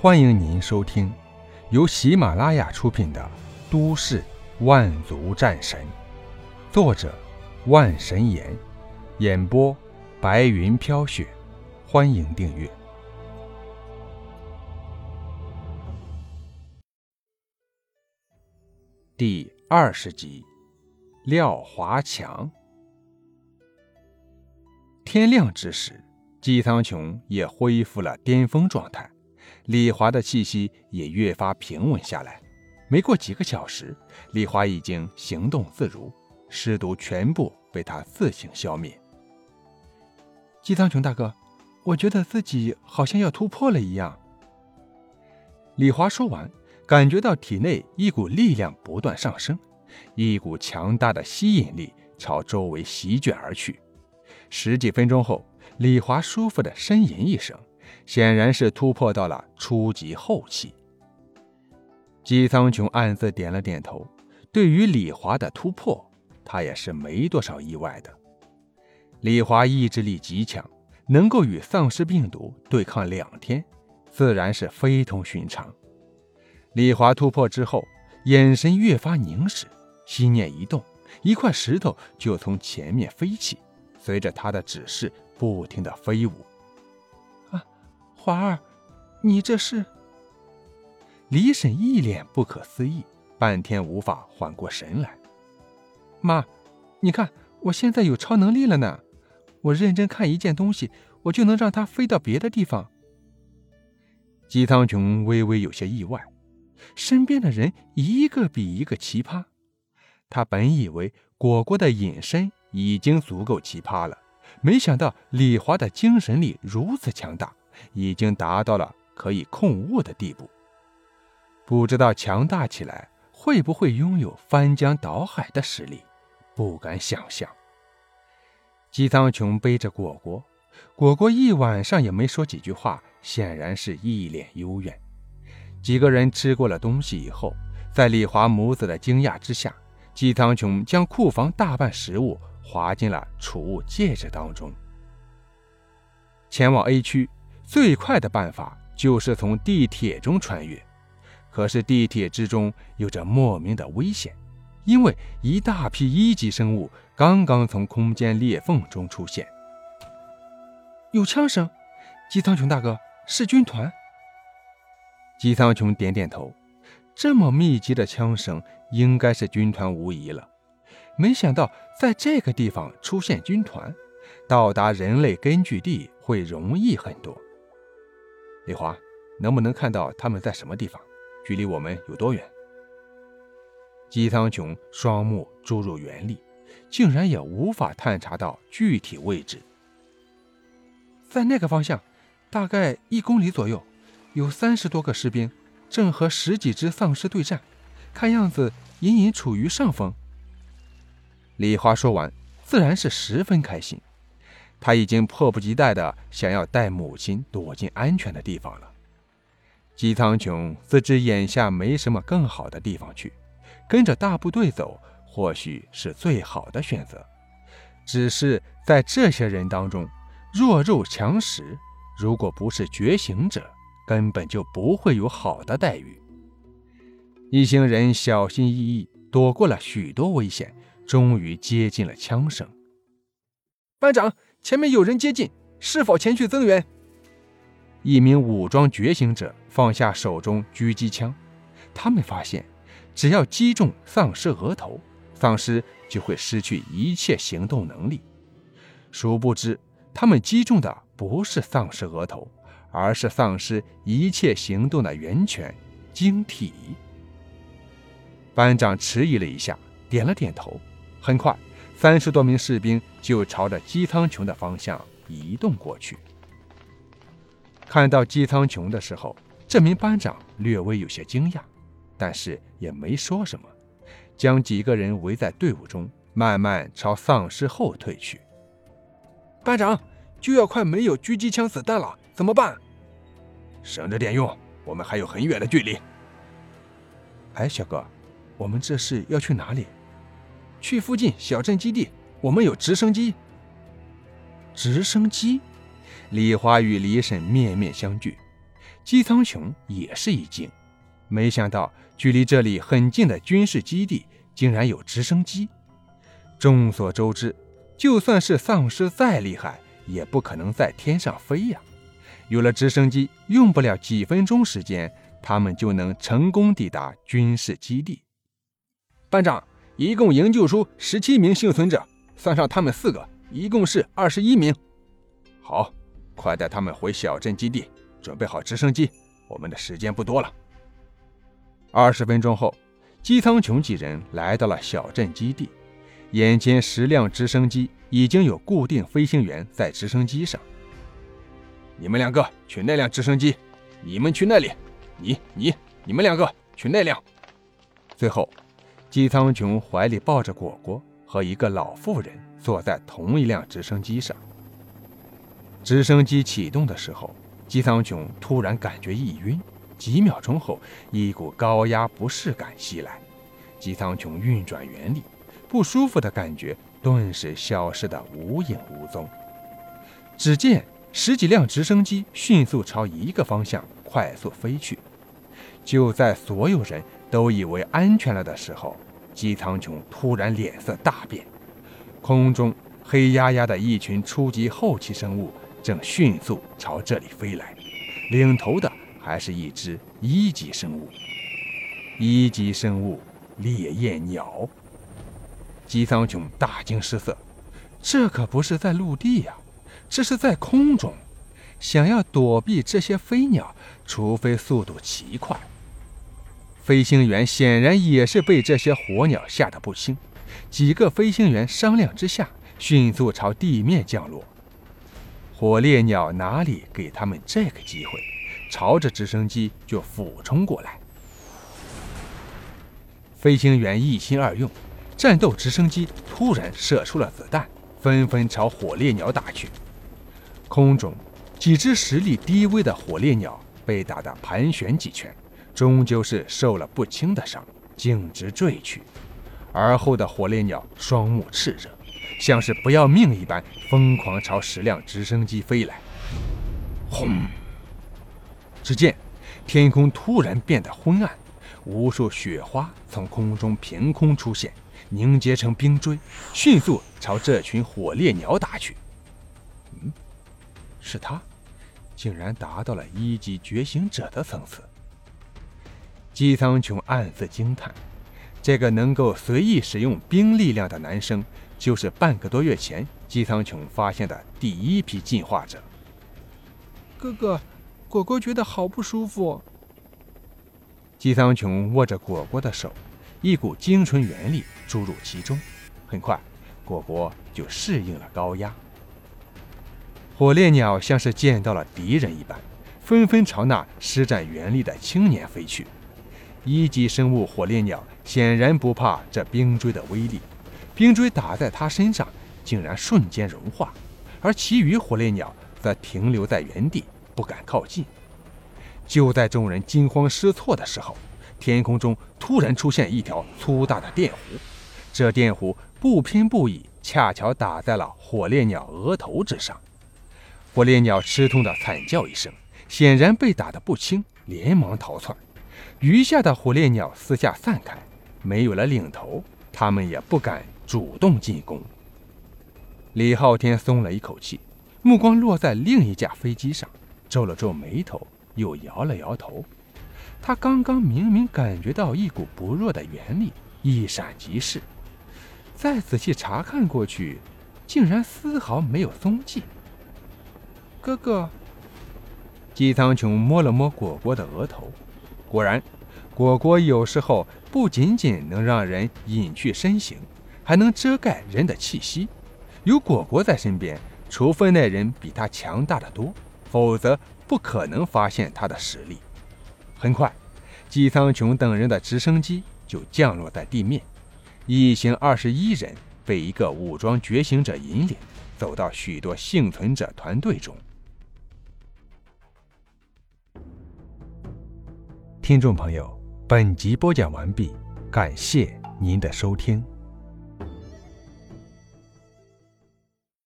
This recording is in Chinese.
欢迎您收听由喜马拉雅出品的《都市万族战神》，作者万神岩，演播白云飘雪。欢迎订阅第二十集《廖华强》。天亮之时，姬苍穹也恢复了巅峰状态。李华的气息也越发平稳下来。没过几个小时，李华已经行动自如，尸毒全部被他自行消灭。姬苍穹大哥，我觉得自己好像要突破了一样。李华说完，感觉到体内一股力量不断上升，一股强大的吸引力朝周围席卷而去。十几分钟后，李华舒服的呻吟一声。显然是突破到了初级后期。姬苍穹暗自点了点头，对于李华的突破，他也是没多少意外的。李华意志力极强，能够与丧尸病毒对抗两天，自然是非同寻常。李华突破之后，眼神越发凝视，心念一动，一块石头就从前面飞起，随着他的指示不停的飞舞。华儿，你这是？李婶一脸不可思议，半天无法缓过神来。妈，你看我现在有超能力了呢！我认真看一件东西，我就能让它飞到别的地方。姬苍穹微微有些意外，身边的人一个比一个奇葩。他本以为果果的隐身已经足够奇葩了，没想到李华的精神力如此强大。已经达到了可以控物的地步，不知道强大起来会不会拥有翻江倒海的实力，不敢想象。姬苍穹背着果果，果果一晚上也没说几句话，显然是一脸幽怨。几个人吃过了东西以后，在李华母子的惊讶之下，姬苍穹将库房大半食物划进了储物戒指当中，前往 A 区。最快的办法就是从地铁中穿越，可是地铁之中有着莫名的危险，因为一大批一级生物刚刚从空间裂缝中出现。有枪声，姬苍穹大哥是军团。姬苍穹点点头，这么密集的枪声，应该是军团无疑了。没想到在这个地方出现军团，到达人类根据地会容易很多。李华，能不能看到他们在什么地方？距离我们有多远？姬苍穹双目注入元力，竟然也无法探查到具体位置。在那个方向，大概一公里左右，有三十多个士兵，正和十几只丧尸对战，看样子隐隐处于上风。李华说完，自然是十分开心。他已经迫不及待地想要带母亲躲进安全的地方了。姬苍穹自知眼下没什么更好的地方去，跟着大部队走或许是最好的选择。只是在这些人当中，弱肉强食，如果不是觉醒者，根本就不会有好的待遇。一行人小心翼翼躲过了许多危险，终于接近了枪声。班长。前面有人接近，是否前去增援？一名武装觉醒者放下手中狙击枪，他们发现，只要击中丧尸额头，丧尸就会失去一切行动能力。殊不知，他们击中的不是丧尸额头，而是丧尸一切行动的源泉——晶体。班长迟疑了一下，点了点头。很快。三十多名士兵就朝着姬苍穹的方向移动过去。看到姬苍穹的时候，这名班长略微有些惊讶，但是也没说什么，将几个人围在队伍中，慢慢朝丧尸后退去。班长，就要快没有狙击枪子弹了，怎么办？省着点用，我们还有很远的距离。哎，小哥，我们这是要去哪里？去附近小镇基地，我们有直升机。直升机，李华与李婶面面相觑。姬苍穹也是一惊，没想到距离这里很近的军事基地竟然有直升机。众所周知，就算是丧尸再厉害，也不可能在天上飞呀。有了直升机，用不了几分钟时间，他们就能成功抵达军事基地。班长，一共营救出十七名幸存者，算上他们四个，一共是二十一名。好，快带他们回小镇基地，准备好直升机，我们的时间不多了。二十分钟后，姬苍穹几人来到了小镇基地，眼前十辆直升机已经有固定飞行员在直升机上。你们两个去那辆直升机，你们去那里，你你你们两个去那辆。最后，姬苍穹怀里抱着果果和一个老妇人坐在同一辆直升机上。直升机启动的时候，姬苍穹突然感觉一晕，几秒钟后，一股高压不适感袭来，姬苍穹运转原力，不舒服的感觉顿时消失得无影无踪。只见。十几辆直升机迅速朝一个方向快速飞去。就在所有人都以为安全了的时候，姬苍穹突然脸色大变。空中黑压压的一群初级后期生物正迅速朝这里飞来，领头的还是一只一级生物。一级生物烈焰鸟。姬苍穹大惊失色，这可不是在陆地呀！这是在空中，想要躲避这些飞鸟，除非速度奇快。飞行员显然也是被这些火鸟吓得不轻，几个飞行员商量之下，迅速朝地面降落。火烈鸟哪里给他们这个机会，朝着直升机就俯冲过来。飞行员一心二用，战斗直升机突然射出了子弹，纷纷朝火烈鸟打去。空中，几只实力低微的火烈鸟被打得盘旋几圈，终究是受了不轻的伤，径直坠去。而后的火烈鸟双目炽热，像是不要命一般，疯狂朝十辆直升机飞来。轰！只见天空突然变得昏暗，无数雪花从空中凭空出现，凝结成冰锥，迅速朝这群火烈鸟打去。嗯。是他，竟然达到了一级觉醒者的层次。姬苍穹暗自惊叹：这个能够随意使用冰力量的男生，就是半个多月前姬苍穹发现的第一批进化者。哥哥，果果觉得好不舒服。姬苍穹握着果果的手，一股精纯元力注入其中，很快，果果就适应了高压。火烈鸟像是见到了敌人一般，纷纷朝那施展元力的青年飞去。一级生物火烈鸟显然不怕这冰锥的威力，冰锥打在它身上，竟然瞬间融化，而其余火烈鸟则停留在原地，不敢靠近。就在众人惊慌失措的时候，天空中突然出现一条粗大的电弧，这电弧不偏不倚，恰巧打在了火烈鸟额头之上。火烈鸟吃痛的惨叫一声，显然被打得不轻，连忙逃窜。余下的火烈鸟四下散开，没有了领头，他们也不敢主动进攻。李昊天松了一口气，目光落在另一架飞机上，皱了皱眉头，又摇了摇头。他刚刚明明感觉到一股不弱的元力一闪即逝，再仔细查看过去，竟然丝毫没有踪迹。哥哥，姬苍穹摸了摸果果的额头，果然，果果有时候不仅仅能让人隐去身形，还能遮盖人的气息。有果果在身边，除非那人比他强大的多，否则不可能发现他的实力。很快，姬苍穹等人的直升机就降落在地面，一行二十一人被一个武装觉醒者引领，走到许多幸存者团队中。听众朋友，本集播讲完毕，感谢您的收听。